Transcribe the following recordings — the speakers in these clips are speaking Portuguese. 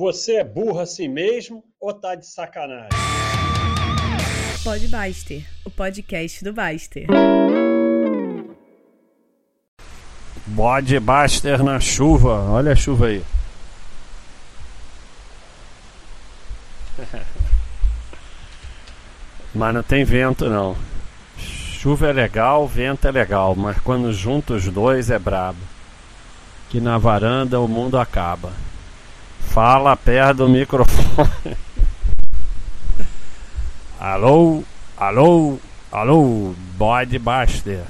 Você é burro assim mesmo ou tá de sacanagem? Pode Baster, o podcast do Baster. Bode Baster na chuva. Olha a chuva aí. Mas não tem vento não. Chuva é legal, vento é legal, mas quando junta os dois é brabo. Que na varanda o mundo acaba. Fala perto do microfone. alô, alô, alô, bode Baster.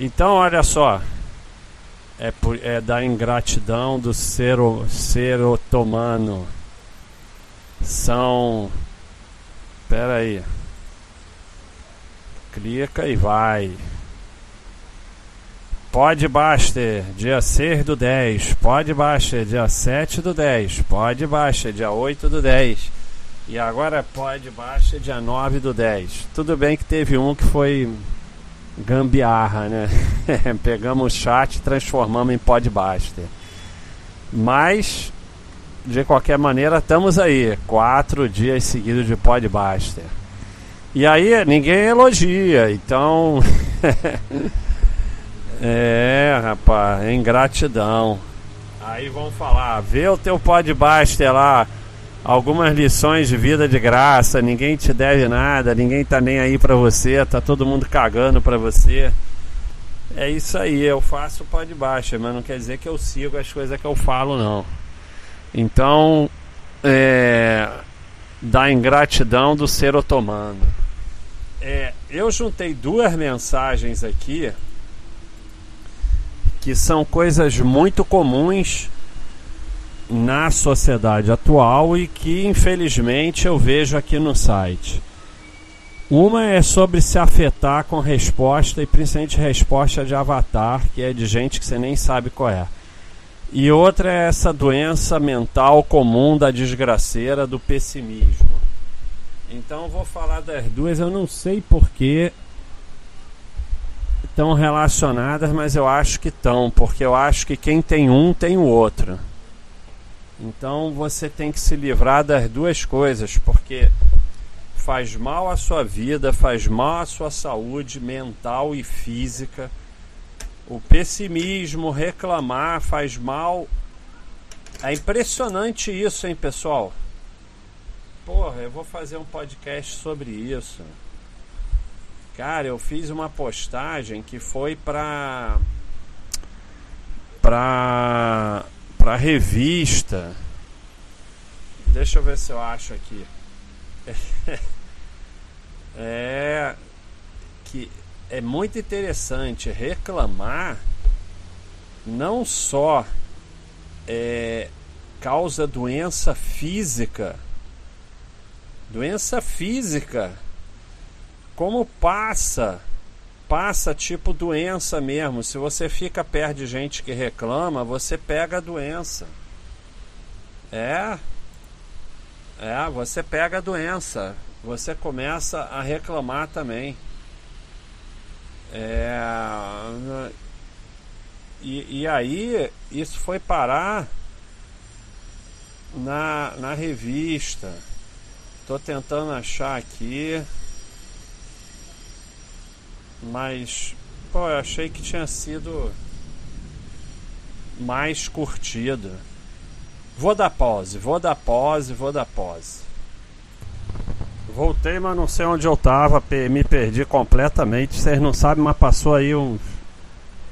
Então, olha só. É, é da ingratidão do ser, ser otomano. São. Pera aí. Clica e vai. Pode Baster, dia 6 do 10. Pode Baster, dia 7 do 10. Pode Baster, dia 8 do 10. E agora pode Baster, dia 9 do 10. Tudo bem que teve um que foi gambiarra, né? Pegamos o chat e transformamos em Podbuster. Mas, de qualquer maneira, estamos aí. Quatro dias seguidos de Podbuster. E aí, ninguém elogia, então. É, rapaz, ingratidão. Aí vão falar, vê o teu podbuster lá, algumas lições de vida de graça, ninguém te deve nada, ninguém tá nem aí pra você, tá todo mundo cagando pra você. É isso aí, eu faço podbuster, mas não quer dizer que eu sigo as coisas que eu falo, não. Então, é, da ingratidão do ser otomano. É, eu juntei duas mensagens aqui que são coisas muito comuns na sociedade atual e que infelizmente eu vejo aqui no site. Uma é sobre se afetar com resposta e principalmente resposta de avatar, que é de gente que você nem sabe qual é. E outra é essa doença mental comum da desgraceira do pessimismo. Então vou falar das duas, eu não sei porquê estão relacionadas, mas eu acho que estão, porque eu acho que quem tem um tem o outro. Então você tem que se livrar das duas coisas, porque faz mal à sua vida, faz mal à sua saúde mental e física. O pessimismo, reclamar faz mal. É impressionante isso, hein, pessoal? Porra, eu vou fazer um podcast sobre isso. Cara, eu fiz uma postagem que foi pra. pra. pra revista. Deixa eu ver se eu acho aqui. é. que é muito interessante reclamar não só é, causa doença física, doença física como passa, passa tipo doença mesmo. Se você fica perto de gente que reclama, você pega a doença. É. É, você pega a doença. Você começa a reclamar também. É. E, e aí, isso foi parar na, na revista. Tô tentando achar aqui. Mas, pô, eu achei que tinha sido mais curtida. Vou dar pause, vou dar pause, vou dar pause. Voltei, mas não sei onde eu tava, me perdi completamente. Vocês não sabem, mas passou aí uns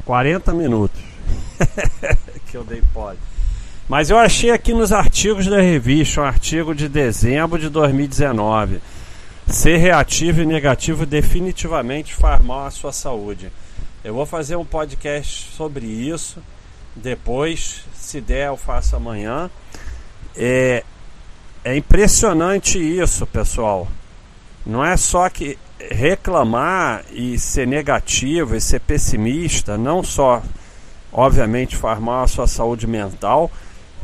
40 minutos que eu dei pause. Mas eu achei aqui nos artigos da revista, um artigo de dezembro de 2019 Ser reativo e negativo definitivamente faz mal à sua saúde. Eu vou fazer um podcast sobre isso. Depois, se der, eu faço amanhã. É, é impressionante isso, pessoal. Não é só que reclamar e ser negativo e ser pessimista, não só, obviamente, faz mal à sua saúde mental,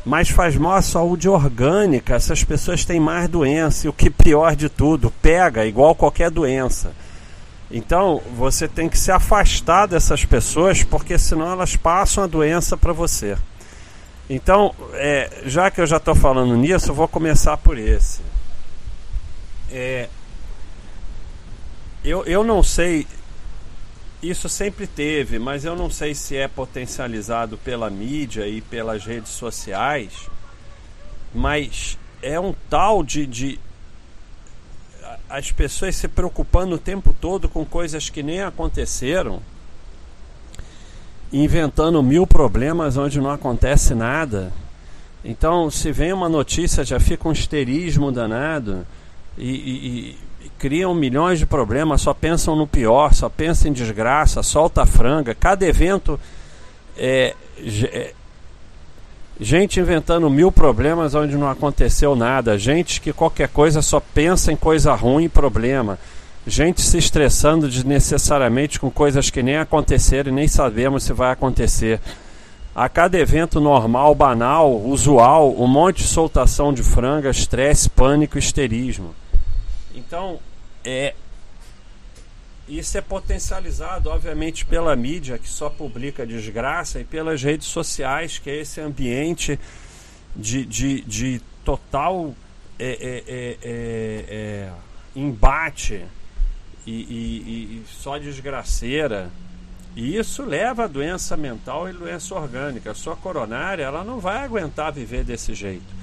mas faz mal à saúde orgânica. Essas pessoas têm mais doença e o que pior de tudo, pega igual qualquer doença. Então você tem que se afastar dessas pessoas porque senão elas passam a doença para você. Então, é, já que eu já estou falando nisso, eu vou começar por esse. É, eu, eu não sei, isso sempre teve, mas eu não sei se é potencializado pela mídia e pelas redes sociais, mas é um tal de, de as pessoas se preocupando o tempo todo com coisas que nem aconteceram inventando mil problemas onde não acontece nada. Então, se vem uma notícia, já fica um histerismo danado e, e, criam milhões de problemas, só pensam no pior, só pensam em desgraça, solta a franga. Cada evento é, é gente inventando mil problemas onde não aconteceu nada, gente que qualquer coisa só pensa em coisa ruim e problema gente se estressando desnecessariamente com coisas que nem aconteceram e nem sabemos se vai acontecer. A cada evento normal, banal, usual, um monte de soltação de franga, estresse, pânico, histerismo. Então, é isso é potencializado, obviamente, pela mídia, que só publica desgraça, e pelas redes sociais, que é esse ambiente de, de, de total é, é, é, é, é embate e, e, e só desgraceira. E isso leva a doença mental e doença orgânica. A sua coronária ela não vai aguentar viver desse jeito.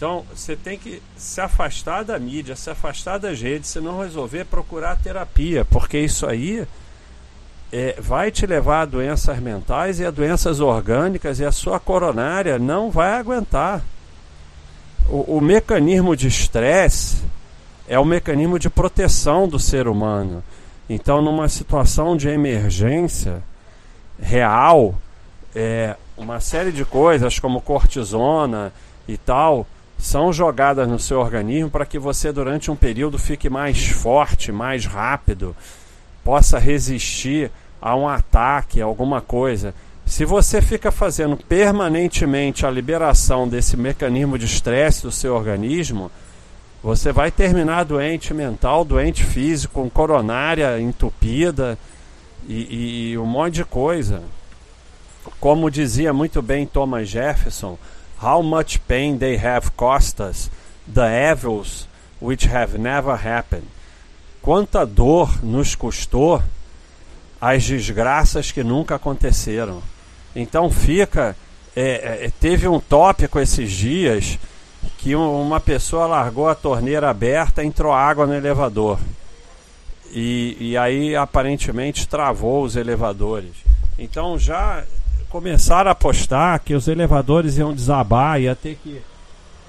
Então você tem que se afastar da mídia, se afastar das redes, se não resolver, procurar terapia, porque isso aí é, vai te levar a doenças mentais e a doenças orgânicas e a sua coronária não vai aguentar. O, o mecanismo de estresse é o mecanismo de proteção do ser humano. Então, numa situação de emergência real, é, uma série de coisas como cortisona e tal são jogadas no seu organismo para que você durante um período fique mais forte, mais rápido, possa resistir a um ataque, a alguma coisa. Se você fica fazendo permanentemente a liberação desse mecanismo de estresse do seu organismo, você vai terminar doente mental, doente físico, com coronária entupida e, e, um monte de coisa. Como dizia muito bem Thomas Jefferson, how much pain they have cost us, the evils which have never happened. Quanta dor nos custou as desgraças que nunca aconteceram. Então fica. É, é, teve um tópico esses dias que uma pessoa largou a torneira aberta, entrou água no elevador. E, e aí aparentemente travou os elevadores. Então já começaram a apostar que os elevadores iam desabar, ia ter que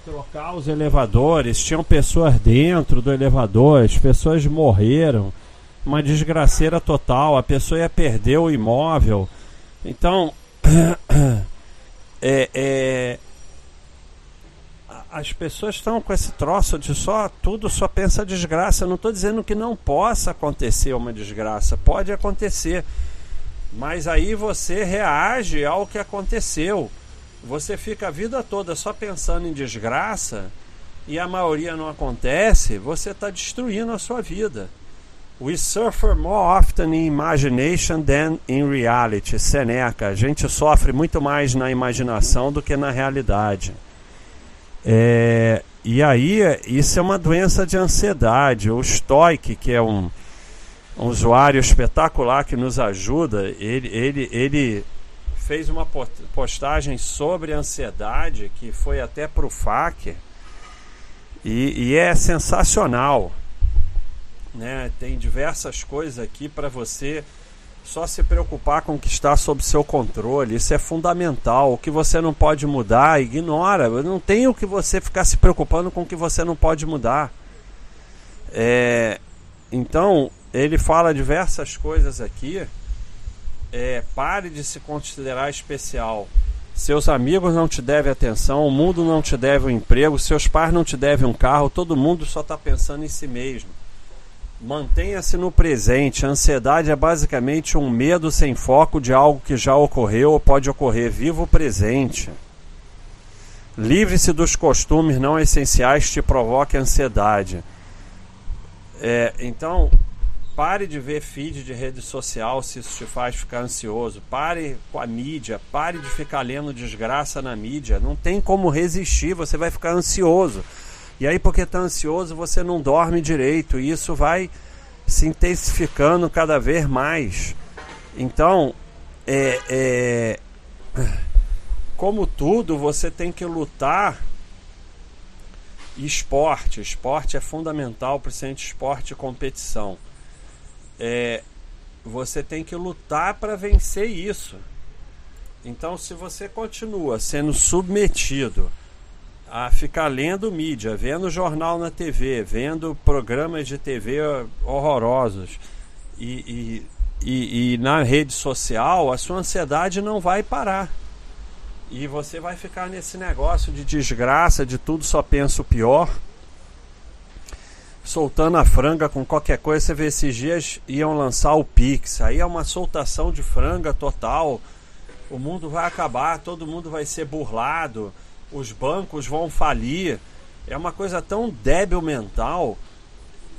trocar os elevadores, tinham pessoas dentro do elevador, as pessoas morreram, uma desgraceira total, a pessoa ia perder o imóvel. Então, é, é, as pessoas estão com esse troço de só tudo só pensa desgraça. Eu não estou dizendo que não possa acontecer uma desgraça, pode acontecer, mas aí você reage ao que aconteceu. Você fica a vida toda só pensando em desgraça e a maioria não acontece, você está destruindo a sua vida. We suffer more often in imagination than in reality. Seneca. A gente sofre muito mais na imaginação do que na realidade. É, e aí, isso é uma doença de ansiedade. O Stoic, que é um, um usuário espetacular que nos ajuda, ele, ele, ele fez uma postagem sobre ansiedade que foi até para o FAQ e, e é sensacional. Né? Tem diversas coisas aqui para você só se preocupar com o que está sob seu controle. Isso é fundamental. O que você não pode mudar, ignora. Não tem o que você ficar se preocupando com o que você não pode mudar. É, então, ele fala diversas coisas aqui. É, pare de se considerar especial. Seus amigos não te devem atenção, o mundo não te deve um emprego, seus pais não te devem um carro, todo mundo só está pensando em si mesmo. Mantenha-se no presente. A ansiedade é basicamente um medo sem foco de algo que já ocorreu ou pode ocorrer. Viva o presente. Livre-se dos costumes não essenciais que te provoquem ansiedade. É, então, Pare de ver feed de rede social se isso te faz ficar ansioso. Pare com a mídia. Pare de ficar lendo desgraça na mídia. Não tem como resistir, você vai ficar ansioso. E aí, porque está ansioso, você não dorme direito. E isso vai se intensificando cada vez mais. Então, é, é, como tudo, você tem que lutar. Esporte. Esporte é fundamental para o esporte e competição é, você tem que lutar para vencer isso. Então, se você continua sendo submetido a ficar lendo mídia, vendo jornal na TV, vendo programas de TV horrorosos e, e, e, e na rede social, a sua ansiedade não vai parar. E você vai ficar nesse negócio de desgraça, de tudo só pensa o pior soltando a franga com qualquer coisa. Você vê esses dias iam lançar o Pix. Aí é uma soltação de franga total. O mundo vai acabar, todo mundo vai ser burlado, os bancos vão falir. É uma coisa tão débil mental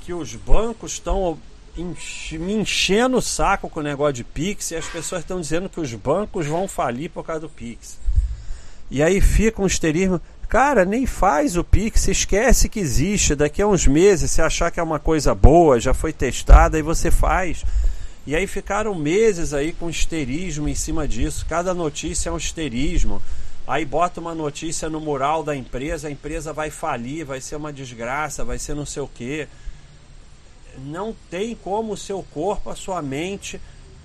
que os bancos estão me enchendo o saco com o negócio de Pix e as pessoas estão dizendo que os bancos vão falir por causa do Pix. E aí fica um histerismo. Cara, nem faz o Pix, esquece que existe. Daqui a uns meses, se achar que é uma coisa boa, já foi testada, aí você faz. E aí ficaram meses aí com histerismo em cima disso. Cada notícia é um histerismo. Aí bota uma notícia no mural da empresa, a empresa vai falir, vai ser uma desgraça, vai ser não sei o quê. Não tem como o seu corpo, a sua mente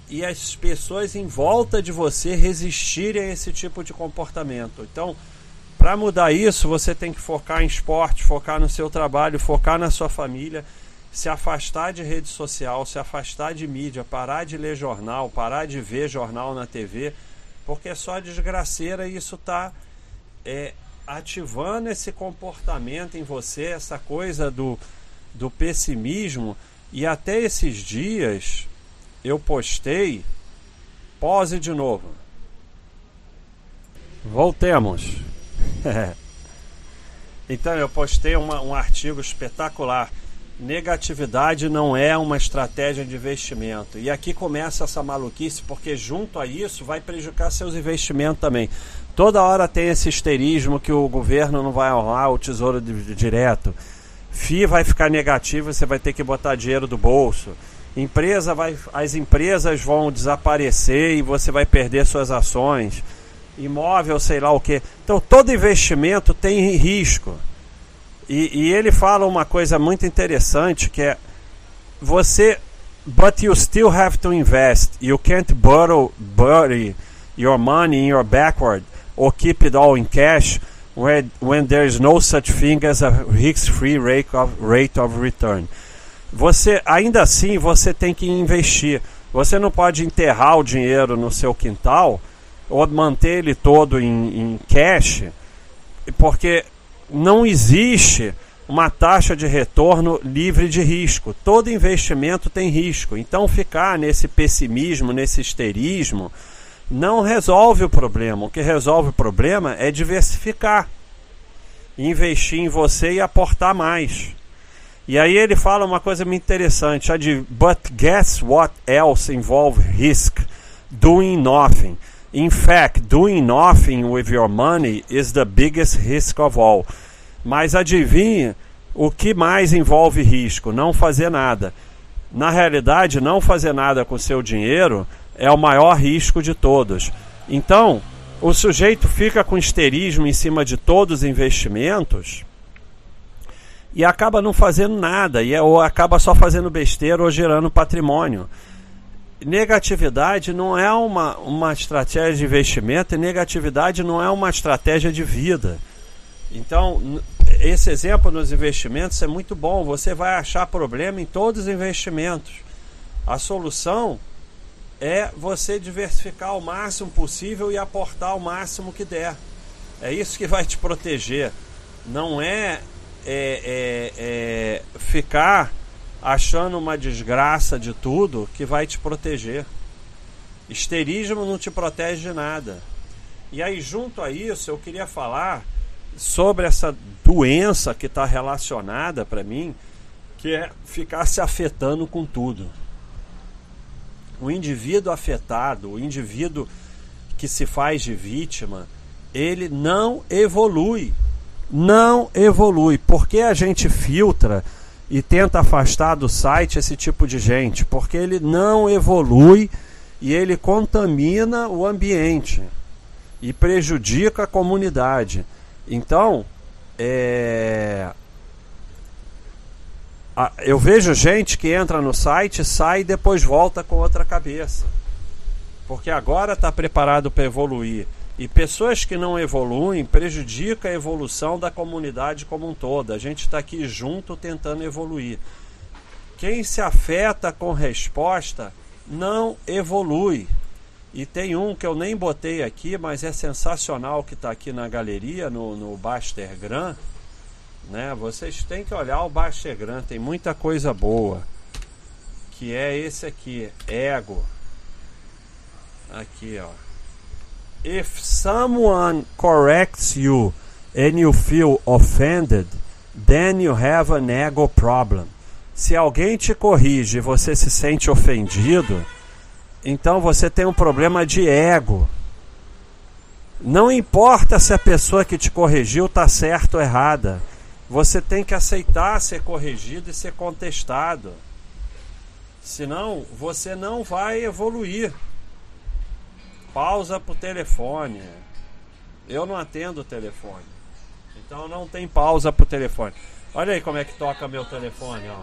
e as pessoas em volta de você resistirem a esse tipo de comportamento. Então, para mudar isso, você tem que focar em esporte, focar no seu trabalho, focar na sua família, se afastar de rede social, se afastar de mídia, parar de ler jornal, parar de ver jornal na TV, porque é só desgraceira e isso está é, ativando esse comportamento em você, essa coisa do, do pessimismo. E até esses dias eu postei. Pose de novo. Voltemos. então eu postei uma, um artigo espetacular. Negatividade não é uma estratégia de investimento. E aqui começa essa maluquice, porque junto a isso vai prejudicar seus investimentos também. Toda hora tem esse histerismo que o governo não vai honrar o tesouro direto. FI vai ficar negativo, você vai ter que botar dinheiro do bolso. Empresa vai, as empresas vão desaparecer e você vai perder suas ações imóvel, sei lá o que. Então todo investimento tem risco. E, e, ele fala uma coisa muito interessante que é você but you still have to invest. You can't borrow bury your money in your backward or keep it all in cash when, when there is no such thing as a risk-free rate of, rate of return. Você ainda assim você tem que investir. Você não pode enterrar o dinheiro no seu quintal ou manter ele todo em, em cash, porque não existe uma taxa de retorno livre de risco. Todo investimento tem risco. Então, ficar nesse pessimismo, nesse histerismo, não resolve o problema. O que resolve o problema é diversificar, investir em você e aportar mais. E aí ele fala uma coisa muito interessante, a de but guess what else involve risk? Doing nothing. In fact, doing nothing with your money is the biggest risk of all. Mas adivinha o que mais envolve risco? Não fazer nada. Na realidade, não fazer nada com seu dinheiro é o maior risco de todos. Então, o sujeito fica com histerismo em cima de todos os investimentos e acaba não fazendo nada, e é, ou acaba só fazendo besteira ou gerando patrimônio negatividade não é uma, uma estratégia de investimento e negatividade não é uma estratégia de vida. Então, esse exemplo nos investimentos é muito bom. Você vai achar problema em todos os investimentos. A solução é você diversificar o máximo possível e aportar o máximo que der. É isso que vai te proteger. Não é, é, é, é ficar achando uma desgraça de tudo que vai te proteger. Histerismo não te protege de nada. E aí, junto a isso, eu queria falar sobre essa doença que está relacionada para mim que é ficar se afetando com tudo. O indivíduo afetado, o indivíduo que se faz de vítima, ele não evolui. Não evolui. Porque a gente filtra e tenta afastar do site esse tipo de gente? Porque ele não evolui e ele contamina o ambiente e prejudica a comunidade. Então, é... eu vejo gente que entra no site, sai e depois volta com outra cabeça. Porque agora está preparado para evoluir. E pessoas que não evoluem prejudicam a evolução da comunidade como um todo. A gente está aqui junto tentando evoluir. Quem se afeta com resposta não evolui. E tem um que eu nem botei aqui, mas é sensacional que está aqui na galeria, no, no Baster Gran. Né? Vocês têm que olhar o Baster Gran, tem muita coisa boa. Que é esse aqui, Ego. Aqui, ó. If someone corrects you and you feel offended, then you have an ego problem. Se alguém te corrige e você se sente ofendido, então você tem um problema de ego. Não importa se a pessoa que te corrigiu está certa ou errada. Você tem que aceitar ser corrigido e ser contestado. Senão, você não vai evoluir. Pausa pro telefone. Eu não atendo o telefone. Então não tem pausa pro telefone. Olha aí como é que toca meu telefone, ó.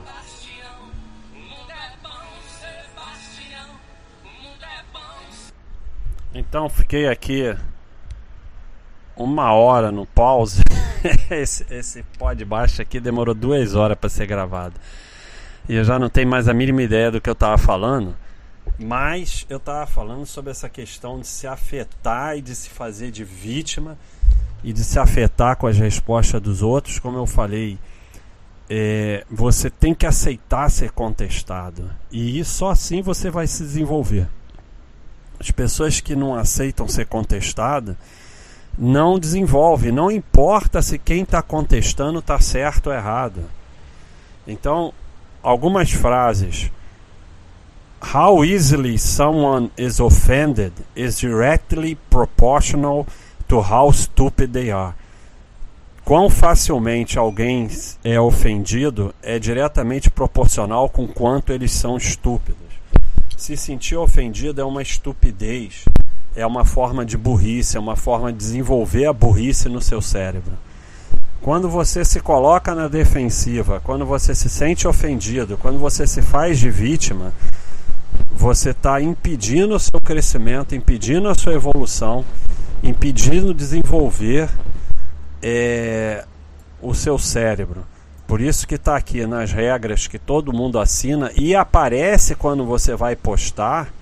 Então fiquei aqui uma hora no pause. esse, esse pó de baixo aqui demorou duas horas para ser gravado. E eu já não tenho mais a mínima ideia do que eu estava falando. Mas eu estava falando sobre essa questão de se afetar e de se fazer de vítima e de se afetar com as respostas dos outros. Como eu falei, é, você tem que aceitar ser contestado. E só assim você vai se desenvolver. As pessoas que não aceitam ser contestadas não desenvolvem, não importa se quem está contestando está certo ou errado. Então, algumas frases. How easily someone is offended is directly proportional to how stupid they are. Quão facilmente alguém é ofendido é diretamente proporcional com quanto eles são estúpidos. Se sentir ofendido é uma estupidez, é uma forma de burrice, é uma forma de desenvolver a burrice no seu cérebro. Quando você se coloca na defensiva, quando você se sente ofendido, quando você se faz de vítima, você está impedindo o seu crescimento, impedindo a sua evolução, impedindo desenvolver é, o seu cérebro. Por isso que está aqui nas regras que todo mundo assina e aparece quando você vai postar.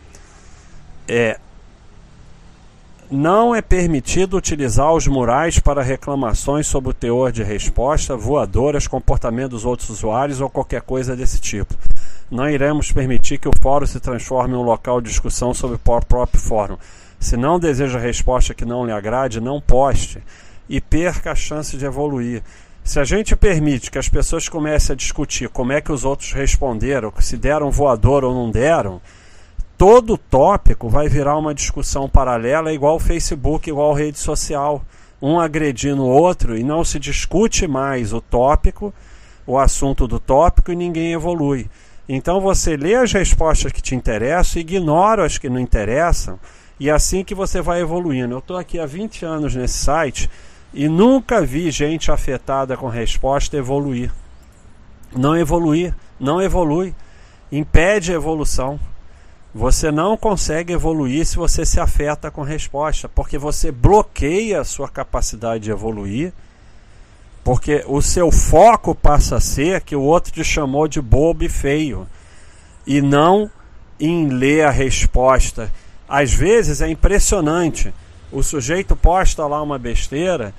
É, não é permitido utilizar os murais para reclamações sobre o teor de resposta, voadoras, comportamento dos outros usuários ou qualquer coisa desse tipo. Não iremos permitir que o fórum se transforme em um local de discussão sobre o próprio fórum. Se não deseja resposta que não lhe agrade, não poste e perca a chance de evoluir. Se a gente permite que as pessoas comecem a discutir como é que os outros responderam, se deram voador ou não deram, todo tópico vai virar uma discussão paralela igual Facebook, igual rede social, um agredindo o outro e não se discute mais o tópico, o assunto do tópico e ninguém evolui. Então você lê as respostas que te interessam, ignora as que não interessam e é assim que você vai evoluindo. Eu estou aqui há 20 anos nesse site e nunca vi gente afetada com resposta evoluir. Não evoluir, não evolui. Impede a evolução. Você não consegue evoluir se você se afeta com resposta, porque você bloqueia a sua capacidade de evoluir, porque o seu foco passa a ser que o outro te chamou de bobo e feio, e não em ler a resposta. Às vezes é impressionante o sujeito posta lá uma besteira,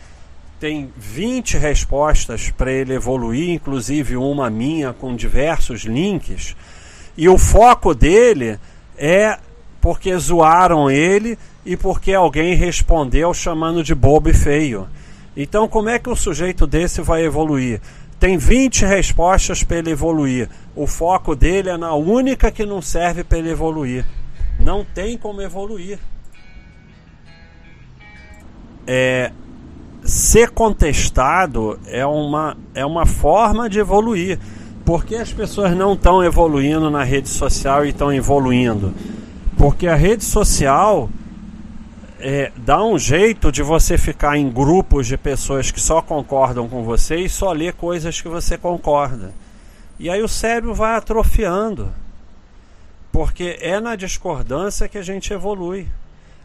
tem 20 respostas para ele evoluir, inclusive uma minha com diversos links, e o foco dele é porque zoaram ele e porque alguém respondeu chamando de bobo e feio. Então, como é que um sujeito desse vai evoluir? tem 20 respostas para ele evoluir. O foco dele é na única que não serve para ele evoluir. Não tem como evoluir. É, ser contestado é uma, é uma forma de evoluir. Por que as pessoas não estão evoluindo na rede social e estão evoluindo? Porque a rede social é, dá um jeito de você ficar em grupos de pessoas que só concordam com você e só ler coisas que você concorda. E aí o cérebro vai atrofiando. Porque é na discordância que a gente evolui.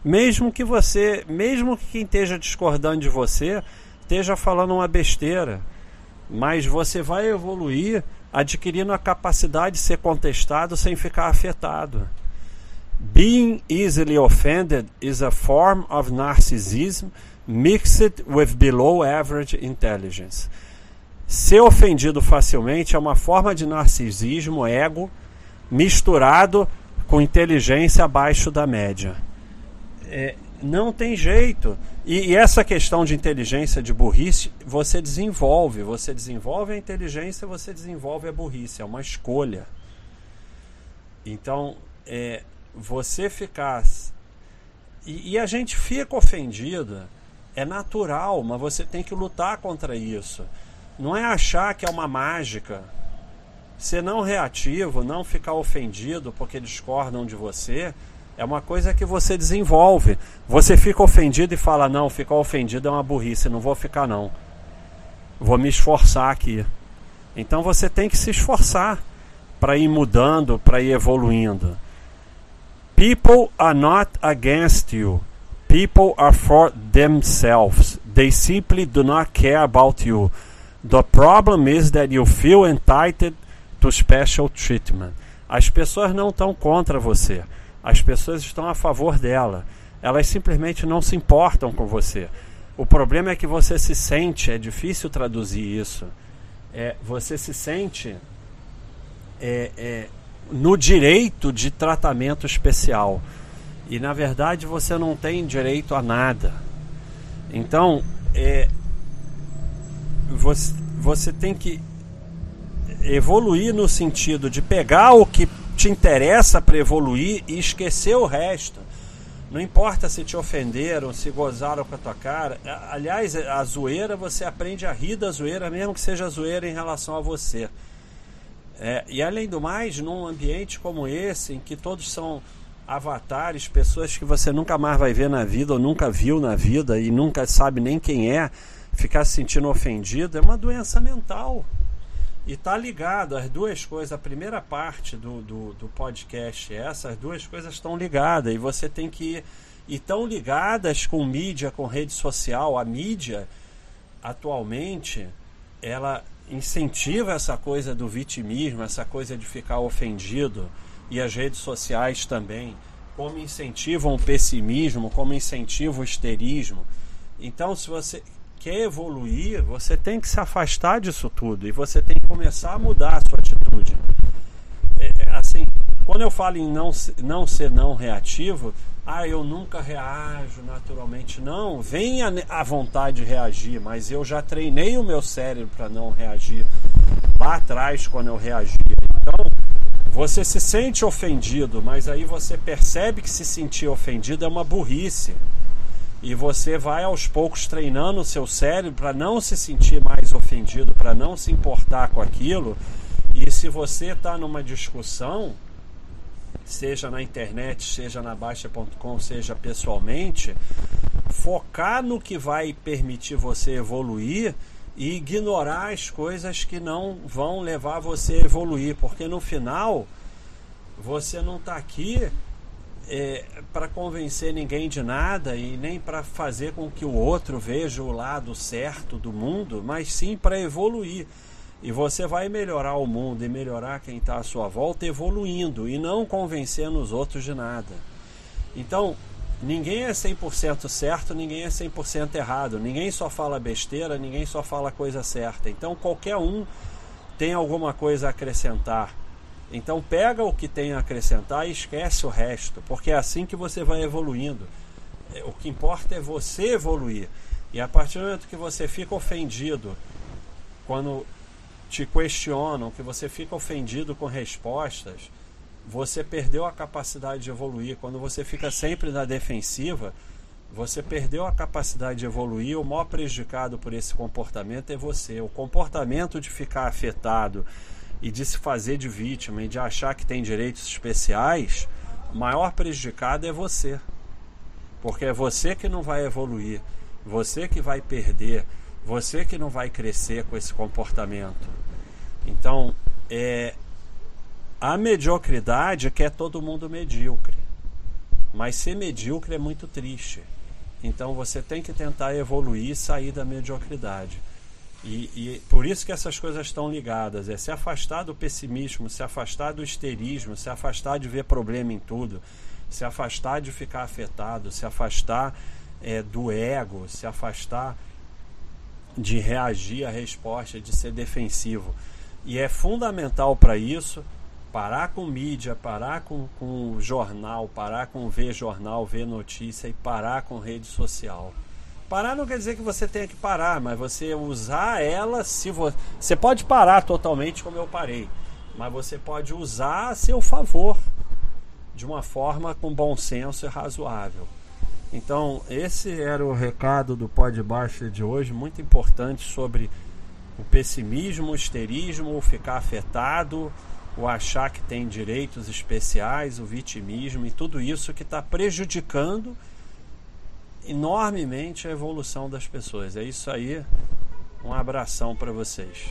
Mesmo que você, mesmo que quem esteja discordando de você esteja falando uma besteira, mas você vai evoluir adquirindo a capacidade de ser contestado sem ficar afetado. Being easily offended is a form of narcissism mixed with below average intelligence. Ser ofendido facilmente é uma forma de narcisismo, ego, misturado com inteligência abaixo da média. É, não tem jeito. E, e, essa questão de inteligência, de burrice, você desenvolve. Você desenvolve a inteligência, você desenvolve a burrice. É uma escolha. Então, é, você ficar. E, e a gente fica ofendido. É natural, mas você tem que lutar contra isso. Não é achar que é uma mágica. Ser não reativo, não ficar ofendido porque discordam de você é uma coisa que você desenvolve. Você fica ofendido e fala: Não, ficar ofendido é uma burrice, não vou ficar, não. Vou me esforçar aqui. Então você tem que se esforçar para ir mudando, para ir evoluindo. People are not against you. People are for themselves. They simply do not care about you. The problem is that you feel entitled to special treatment. As pessoas não estão contra você. As pessoas estão a favor dela. Elas simplesmente não se importam com você. O problema é que você se sente, é difícil traduzir isso. É, você se sente é, é, no direito de tratamento especial. E na verdade você não tem direito a nada. Então, é, você, você tem que evoluir no sentido de pegar o que te interessa para evoluir e esquecer o resto. Não importa se te ofenderam, se gozaram com a tua cara. Aliás, a zoeira você aprende a rir da zoeira, mesmo que seja zoeira em relação a você. É, e além do mais, num ambiente como esse, em que todos são avatares, pessoas que você nunca mais vai ver na vida ou nunca viu na vida e nunca sabe nem quem é, ficar se sentindo ofendido é uma doença mental. E tá ligado as duas coisas, a primeira parte do, do, do podcast, essas duas coisas estão ligadas. E você tem que ir estão ligadas com mídia, com rede social. A mídia, atualmente, ela incentiva essa coisa do vitimismo, essa coisa de ficar ofendido. E as redes sociais também, como incentivam o pessimismo, como incentivam o histerismo. Então, se você quer evoluir, você tem que se afastar disso tudo e você tem que começar a mudar a sua atitude. É, é, assim, quando eu falo em não, não ser não reativo, ah, eu nunca reajo naturalmente. Não, vem a, a vontade de reagir, mas eu já treinei o meu cérebro para não reagir lá atrás quando eu reagia. Então, você se sente ofendido, mas aí você percebe que se sentir ofendido é uma burrice. E você vai aos poucos treinando o seu cérebro para não se sentir mais ofendido, para não se importar com aquilo. E se você está numa discussão, seja na internet, seja na Baixa.com, seja pessoalmente, focar no que vai permitir você evoluir e ignorar as coisas que não vão levar você a evoluir, porque no final você não está aqui é, para convencer ninguém de nada e nem para fazer com que o outro veja o lado certo do mundo, mas sim para evoluir. E você vai melhorar o mundo e melhorar quem está à sua volta evoluindo e não convencendo os outros de nada. Então, ninguém é 100% certo, ninguém é 100% errado. Ninguém só fala besteira, ninguém só fala coisa certa. Então, qualquer um tem alguma coisa a acrescentar. Então pega o que tem a acrescentar e esquece o resto, porque é assim que você vai evoluindo. É, o que importa é você evoluir. E a partir do momento que você fica ofendido quando te questionam, que você fica ofendido com respostas, você perdeu a capacidade de evoluir. Quando você fica sempre na defensiva, você perdeu a capacidade de evoluir. O maior prejudicado por esse comportamento é você. O comportamento de ficar afetado e de se fazer de vítima e de achar que tem direitos especiais, o maior prejudicado é você. Porque é você que não vai evoluir, você que vai perder, você que não vai crescer com esse comportamento. Então, é, a mediocridade quer todo mundo medíocre. Mas ser medíocre é muito triste. Então você tem que tentar evoluir e sair da mediocridade. E, e, por isso que essas coisas estão ligadas. É se afastar do pessimismo, se afastar do histerismo, se afastar de ver problema em tudo, se afastar de ficar afetado, se afastar é, do ego, se afastar de reagir à resposta, de ser defensivo. E é fundamental para isso parar com mídia, parar com, com jornal, parar com ver jornal, ver notícia e parar com rede social. Parar não quer dizer que você tenha que parar, mas você usar ela se você. Você pode parar totalmente como eu parei, mas você pode usar a seu favor, de uma forma com bom senso e razoável. Então, esse era o recado do Podbuster de hoje, muito importante sobre o pessimismo, o histerismo, o ficar afetado, o achar que tem direitos especiais, o vitimismo e tudo isso que está prejudicando enormemente a evolução das pessoas. É isso aí. Um abração para vocês.